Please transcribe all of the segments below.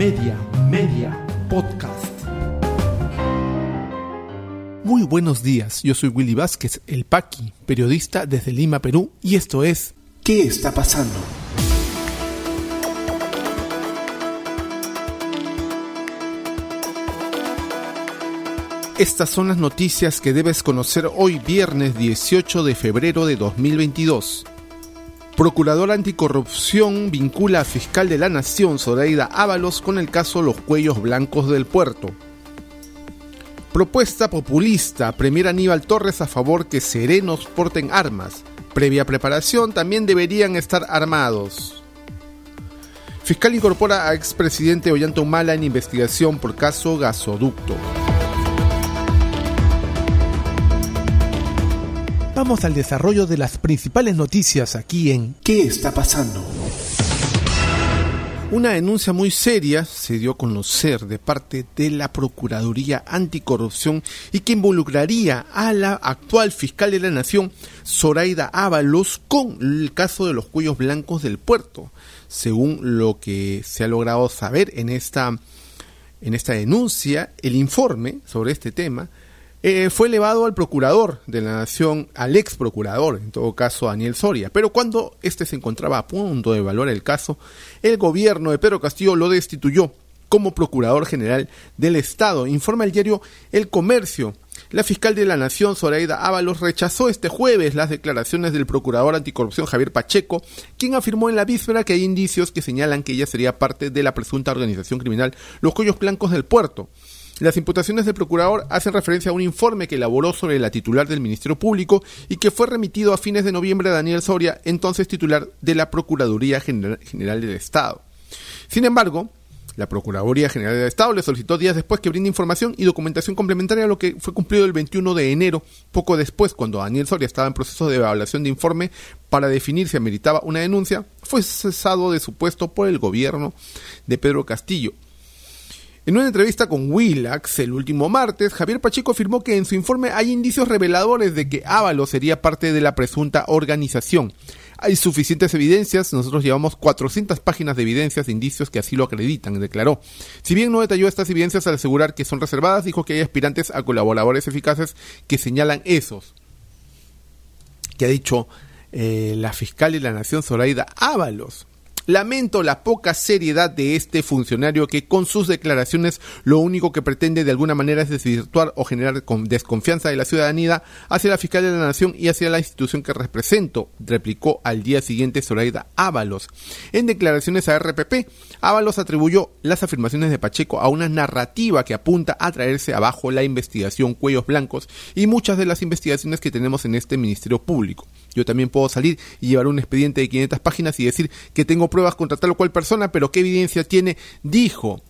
Media, Media, Podcast. Muy buenos días, yo soy Willy Vázquez, el Paqui, periodista desde Lima, Perú, y esto es ¿Qué está pasando? Estas son las noticias que debes conocer hoy viernes 18 de febrero de 2022. Procurador Anticorrupción vincula a fiscal de la Nación, Zoraida Ábalos, con el caso Los Cuellos Blancos del Puerto. Propuesta populista. Premier Aníbal Torres a favor que serenos porten armas. Previa preparación también deberían estar armados. Fiscal incorpora a expresidente Ollanta Humala en investigación por caso gasoducto. Vamos al desarrollo de las principales noticias aquí en ¿Qué está pasando? Una denuncia muy seria se dio a conocer de parte de la Procuraduría Anticorrupción y que involucraría a la actual fiscal de la Nación, Zoraida Ábalos, con el caso de los cuellos blancos del puerto. Según lo que se ha logrado saber en esta, en esta denuncia, el informe sobre este tema eh, fue elevado al procurador de la nación, al ex procurador, en todo caso Daniel Soria. Pero cuando éste se encontraba a punto de evaluar el caso, el gobierno de Pedro Castillo lo destituyó como procurador general del Estado. Informa el diario El Comercio. La fiscal de la Nación, Zoraida Ábalos, rechazó este jueves las declaraciones del procurador anticorrupción Javier Pacheco, quien afirmó en la víspera que hay indicios que señalan que ella sería parte de la presunta organización criminal Los Cuellos Blancos del Puerto. Las imputaciones del procurador hacen referencia a un informe que elaboró sobre la titular del Ministerio Público y que fue remitido a fines de noviembre a Daniel Soria, entonces titular de la Procuraduría General del Estado. Sin embargo, la Procuraduría General del Estado le solicitó días después que brinde información y documentación complementaria a lo que fue cumplido el 21 de enero, poco después, cuando Daniel Soria estaba en proceso de evaluación de informe para definir si ameritaba una denuncia, fue cesado de su puesto por el gobierno de Pedro Castillo. En una entrevista con Willax el último martes, Javier Pacheco afirmó que en su informe hay indicios reveladores de que Ávalo sería parte de la presunta organización. Hay suficientes evidencias, nosotros llevamos 400 páginas de evidencias e indicios que así lo acreditan, declaró. Si bien no detalló estas evidencias al asegurar que son reservadas, dijo que hay aspirantes a colaboradores eficaces que señalan esos. Que ha dicho eh, la fiscal de la Nación, Zoraida Ábalos. Lamento la poca seriedad de este funcionario que con sus declaraciones lo único que pretende de alguna manera es desvirtuar o generar desconfianza de la ciudadanía hacia la fiscal de la nación y hacia la institución que represento, replicó al día siguiente Zoraida Ábalos. En declaraciones a RPP, Ábalos atribuyó las afirmaciones de Pacheco a una narrativa que apunta a traerse abajo la investigación Cuellos Blancos y muchas de las investigaciones que tenemos en este Ministerio Público. Yo también puedo salir y llevar un expediente de 500 páginas y decir que tengo pruebas contra tal o cual persona, pero ¿qué evidencia tiene? Dijo.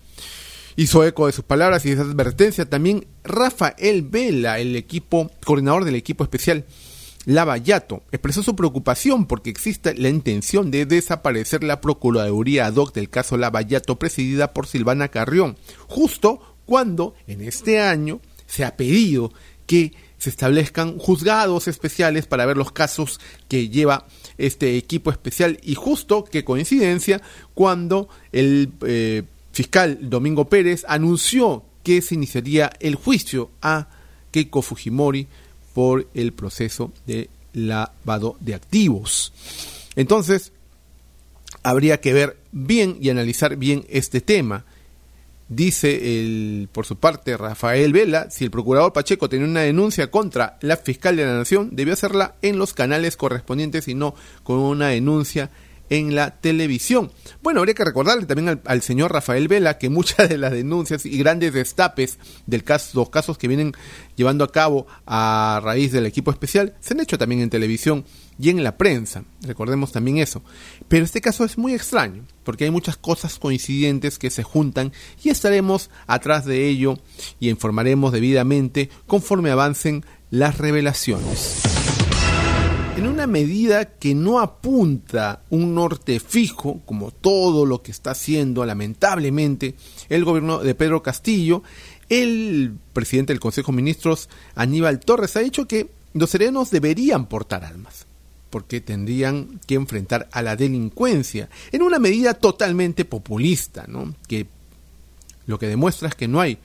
Hizo eco de sus palabras y de esa advertencia también Rafael Vela, el equipo, coordinador del equipo especial Lavallato, expresó su preocupación porque existe la intención de desaparecer la Procuraduría ad hoc del caso Lavallato presidida por Silvana Carrión, justo cuando en este año se ha pedido que se establezcan juzgados especiales para ver los casos que lleva este equipo especial y justo, qué coincidencia, cuando el eh, fiscal Domingo Pérez anunció que se iniciaría el juicio a Keiko Fujimori por el proceso de lavado de activos. Entonces, habría que ver bien y analizar bien este tema. Dice el, por su parte Rafael Vela, si el procurador Pacheco tenía una denuncia contra la fiscal de la Nación, debió hacerla en los canales correspondientes y no con una denuncia en la televisión. Bueno, habría que recordarle también al, señor Rafael Vela que muchas de las denuncias y grandes destapes de los casos que vienen llevando a cabo a raíz del equipo especial se han hecho también en televisión y en la prensa. Recordemos también eso. Pero este caso es muy extraño, porque hay muchas cosas coincidentes que se juntan y estaremos atrás de ello y informaremos debidamente conforme avancen las revelaciones. En una medida que no apunta un norte fijo, como todo lo que está haciendo lamentablemente el gobierno de Pedro Castillo, el presidente del Consejo de Ministros, Aníbal Torres, ha dicho que los serenos deberían portar armas porque tendrían que enfrentar a la delincuencia en una medida totalmente populista, ¿no? que lo que demuestra es que no hay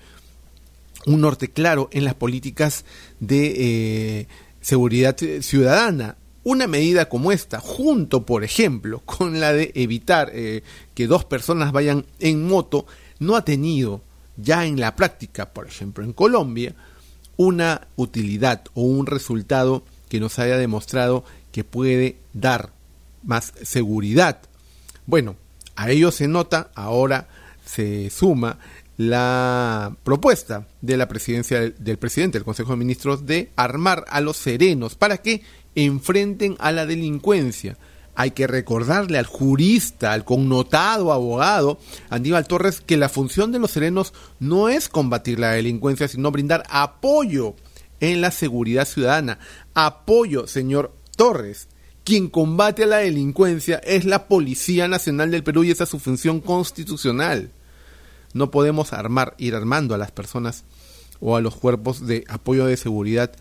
un norte claro en las políticas de eh, seguridad ciudadana. Una medida como esta, junto, por ejemplo, con la de evitar eh, que dos personas vayan en moto, no ha tenido ya en la práctica, por ejemplo, en Colombia, una utilidad o un resultado que nos haya demostrado que puede dar más seguridad. Bueno, a ello se nota, ahora se suma la propuesta de la presidencia del presidente del Consejo de Ministros de armar a los serenos para que enfrenten a la delincuencia. Hay que recordarle al jurista, al connotado abogado Aníbal Torres que la función de los serenos no es combatir la delincuencia, sino brindar apoyo en la seguridad ciudadana. Apoyo, señor Torres. Quien combate a la delincuencia es la Policía Nacional del Perú y esa es su función constitucional. No podemos armar, ir armando a las personas o a los cuerpos de apoyo de seguridad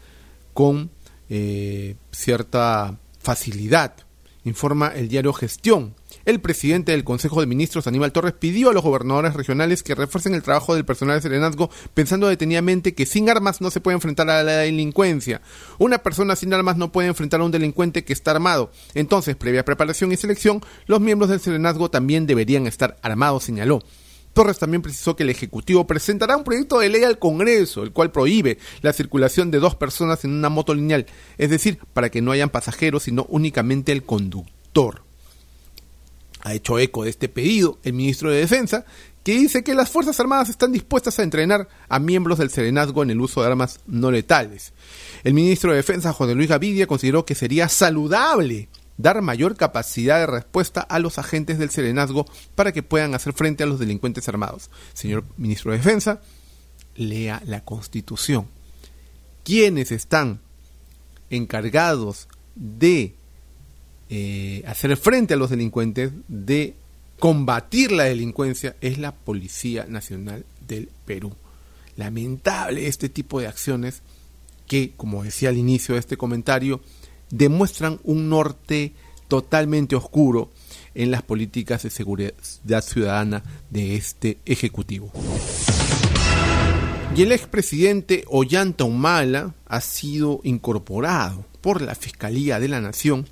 con eh, cierta facilidad, informa el diario Gestión. El presidente del Consejo de Ministros, Aníbal Torres, pidió a los gobernadores regionales que refuercen el trabajo del personal de serenazgo, pensando detenidamente que sin armas no se puede enfrentar a la delincuencia. Una persona sin armas no puede enfrentar a un delincuente que está armado. Entonces, previa preparación y selección, los miembros del serenazgo también deberían estar armados, señaló. Torres también precisó que el Ejecutivo presentará un proyecto de ley al Congreso, el cual prohíbe la circulación de dos personas en una moto lineal, es decir, para que no hayan pasajeros, sino únicamente el conductor. Ha hecho eco de este pedido el ministro de Defensa, que dice que las Fuerzas Armadas están dispuestas a entrenar a miembros del serenazgo en el uso de armas no letales. El ministro de Defensa, José Luis Gavidia, consideró que sería saludable dar mayor capacidad de respuesta a los agentes del serenazgo para que puedan hacer frente a los delincuentes armados. Señor ministro de Defensa, lea la Constitución. ¿Quiénes están encargados de eh, hacer frente a los delincuentes, de combatir la delincuencia, es la Policía Nacional del Perú. Lamentable este tipo de acciones que, como decía al inicio de este comentario, demuestran un norte totalmente oscuro en las políticas de seguridad ciudadana de este Ejecutivo. Y el expresidente Ollanta Humala ha sido incorporado por la Fiscalía de la Nación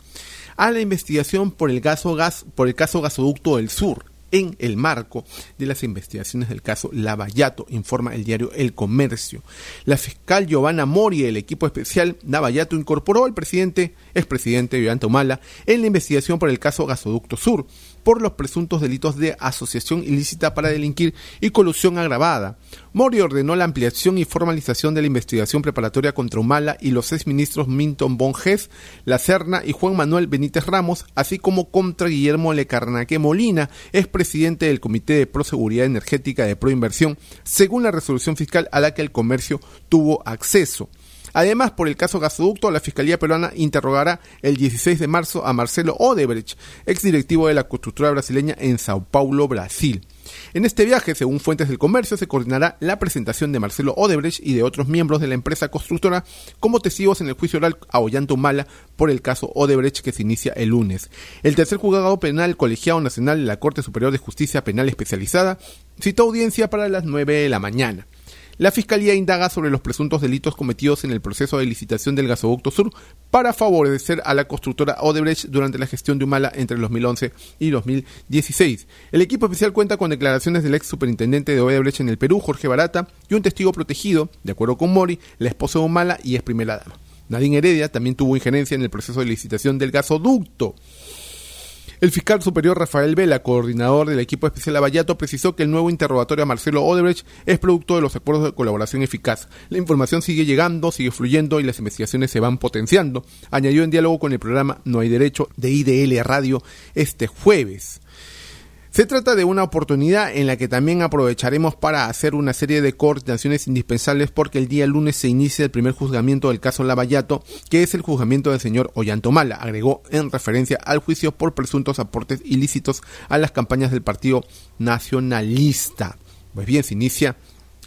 a la investigación por el, caso gas, por el caso Gasoducto del Sur, en el marco de las investigaciones del caso Lavallato, informa el diario El Comercio. La fiscal Giovanna Mori el equipo especial Lavallato incorporó al presidente, expresidente Ollanta Humala, en la investigación por el caso Gasoducto Sur, por los presuntos delitos de asociación ilícita para delinquir y colusión agravada. Mori ordenó la ampliación y formalización de la investigación preparatoria contra Humala y los seis ministros Minton Bonges, La Serna y Juan Manuel Benítez Ramos, así como contra Guillermo Lecarnaque Molina, expresidente del Comité de Proseguridad Energética de Proinversión, según la resolución fiscal a la que el comercio tuvo acceso. Además, por el caso gasoducto, la Fiscalía peruana interrogará el 16 de marzo a Marcelo Odebrecht, exdirectivo de la constructora brasileña en Sao Paulo, Brasil. En este viaje, según fuentes del comercio, se coordinará la presentación de Marcelo Odebrecht y de otros miembros de la empresa constructora como testigos en el juicio oral a Humala por el caso Odebrecht que se inicia el lunes. El tercer juzgado penal colegiado nacional de la Corte Superior de Justicia Penal Especializada citó audiencia para las 9 de la mañana. La Fiscalía indaga sobre los presuntos delitos cometidos en el proceso de licitación del gasoducto sur para favorecer a la constructora Odebrecht durante la gestión de Humala entre el 2011 y 2016. El equipo especial cuenta con declaraciones del ex superintendente de Odebrecht en el Perú, Jorge Barata, y un testigo protegido, de acuerdo con Mori, la esposa de Humala y ex primera dama. Nadine Heredia también tuvo injerencia en el proceso de licitación del gasoducto. El fiscal superior Rafael Vela, coordinador del equipo especial Avallato, precisó que el nuevo interrogatorio a Marcelo Odebrecht es producto de los acuerdos de colaboración eficaz. La información sigue llegando, sigue fluyendo y las investigaciones se van potenciando. Añadió en diálogo con el programa No hay derecho de IDL Radio este jueves. Se trata de una oportunidad en la que también aprovecharemos para hacer una serie de coordinaciones indispensables porque el día lunes se inicia el primer juzgamiento del caso Lavallato, que es el juzgamiento del señor Ollantomala, agregó en referencia al juicio por presuntos aportes ilícitos a las campañas del Partido Nacionalista. Pues bien, se inicia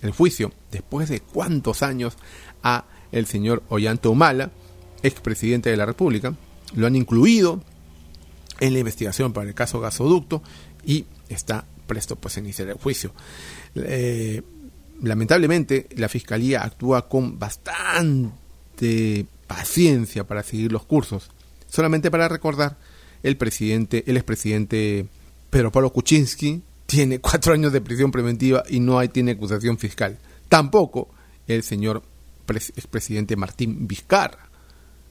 el juicio después de cuántos años a el señor Ollanta Humala, expresidente de la República, lo han incluido en la investigación para el caso gasoducto y está presto pues iniciar el juicio. Eh, lamentablemente la fiscalía actúa con bastante paciencia para seguir los cursos. Solamente para recordar, el presidente, el expresidente Pedro Pablo Kuczynski tiene cuatro años de prisión preventiva y no tiene acusación fiscal. Tampoco el señor expresidente Martín Vizcarra,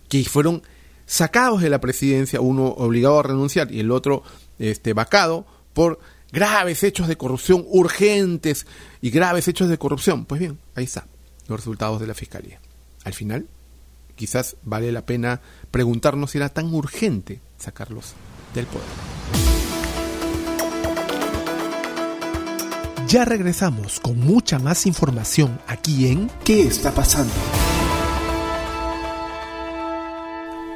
que fueron sacados de la presidencia, uno obligado a renunciar y el otro este, vacado por graves hechos de corrupción urgentes y graves hechos de corrupción. Pues bien, ahí está los resultados de la fiscalía. Al final, quizás vale la pena preguntarnos si era tan urgente sacarlos del poder. Ya regresamos con mucha más información aquí en ¿Qué está pasando?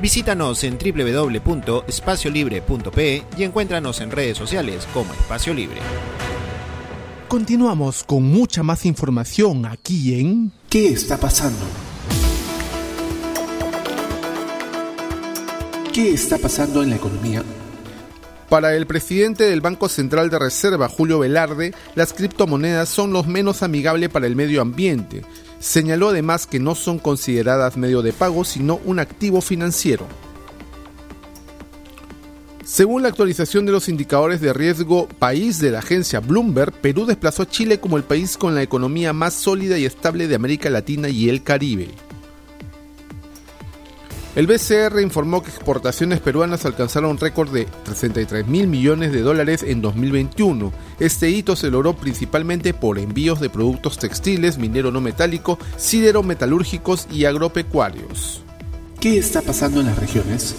Visítanos en www.espaciolibre.pe y encuéntranos en redes sociales como Espacio Libre. Continuamos con mucha más información aquí en ¿Qué está pasando? ¿Qué está pasando en la economía? Para el presidente del Banco Central de Reserva, Julio Velarde, las criptomonedas son los menos amigables para el medio ambiente, Señaló además que no son consideradas medio de pago, sino un activo financiero. Según la actualización de los indicadores de riesgo país de la agencia Bloomberg, Perú desplazó a Chile como el país con la economía más sólida y estable de América Latina y el Caribe. El BCR informó que exportaciones peruanas alcanzaron un récord de 63 mil millones de dólares en 2021. Este hito se logró principalmente por envíos de productos textiles, minero no metálico, sidero-metalúrgicos y agropecuarios. ¿Qué está pasando en las regiones?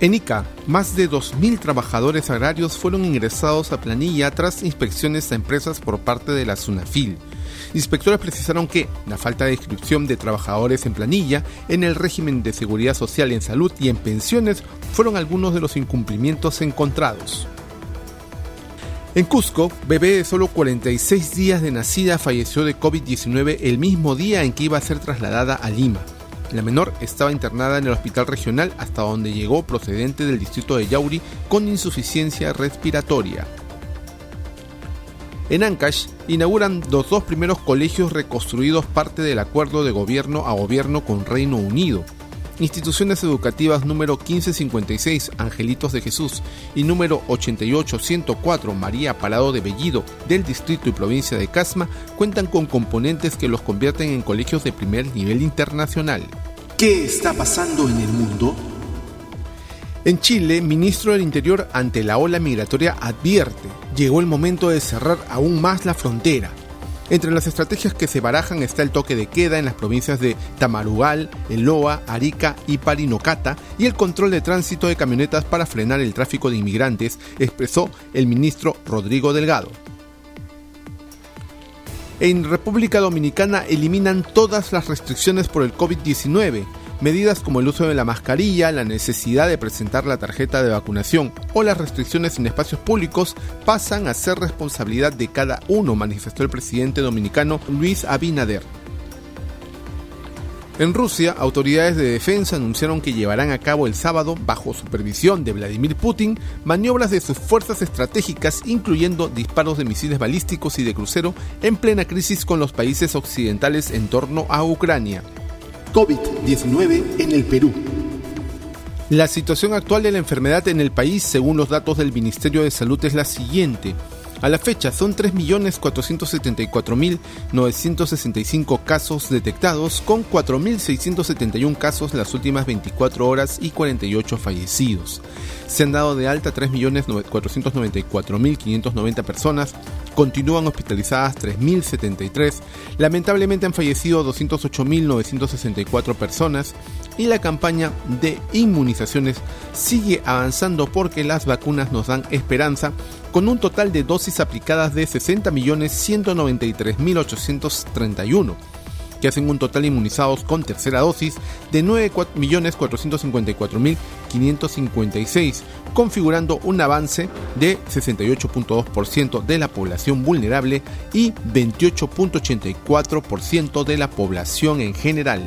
En Ica, más de 2.000 trabajadores agrarios fueron ingresados a planilla tras inspecciones a empresas por parte de la SUNAFIL. Inspectores precisaron que la falta de inscripción de trabajadores en planilla, en el régimen de seguridad social en salud y en pensiones fueron algunos de los incumplimientos encontrados. En Cusco, bebé de solo 46 días de nacida falleció de COVID-19 el mismo día en que iba a ser trasladada a Lima. La menor estaba internada en el hospital regional hasta donde llegó procedente del distrito de Yauri con insuficiencia respiratoria. En Ancash inauguran los dos primeros colegios reconstruidos parte del acuerdo de gobierno a gobierno con Reino Unido. Instituciones educativas número 1556 Angelitos de Jesús y número 8804 María Parado de Bellido del distrito y provincia de Casma cuentan con componentes que los convierten en colegios de primer nivel internacional. ¿Qué está pasando en el mundo? En Chile, ministro del Interior ante la ola migratoria advierte, llegó el momento de cerrar aún más la frontera. Entre las estrategias que se barajan está el toque de queda en las provincias de Tamarugal, Eloa, Arica y Parinocata y el control de tránsito de camionetas para frenar el tráfico de inmigrantes, expresó el ministro Rodrigo Delgado. En República Dominicana eliminan todas las restricciones por el COVID-19 Medidas como el uso de la mascarilla, la necesidad de presentar la tarjeta de vacunación o las restricciones en espacios públicos pasan a ser responsabilidad de cada uno, manifestó el presidente dominicano Luis Abinader. En Rusia, autoridades de defensa anunciaron que llevarán a cabo el sábado, bajo supervisión de Vladimir Putin, maniobras de sus fuerzas estratégicas, incluyendo disparos de misiles balísticos y de crucero, en plena crisis con los países occidentales en torno a Ucrania. COVID-19 en el Perú. La situación actual de la enfermedad en el país, según los datos del Ministerio de Salud, es la siguiente. A la fecha son 3.474.965 casos detectados, con 4.671 casos las últimas 24 horas y 48 fallecidos. Se han dado de alta 3.494.590 personas, continúan hospitalizadas 3.073, lamentablemente han fallecido 208.964 personas y la campaña de inmunizaciones sigue avanzando porque las vacunas nos dan esperanza con un total de dosis aplicadas de 60.193.831 que hacen un total inmunizados con tercera dosis de 9.454.556, configurando un avance de 68.2% de la población vulnerable y 28.84% de la población en general.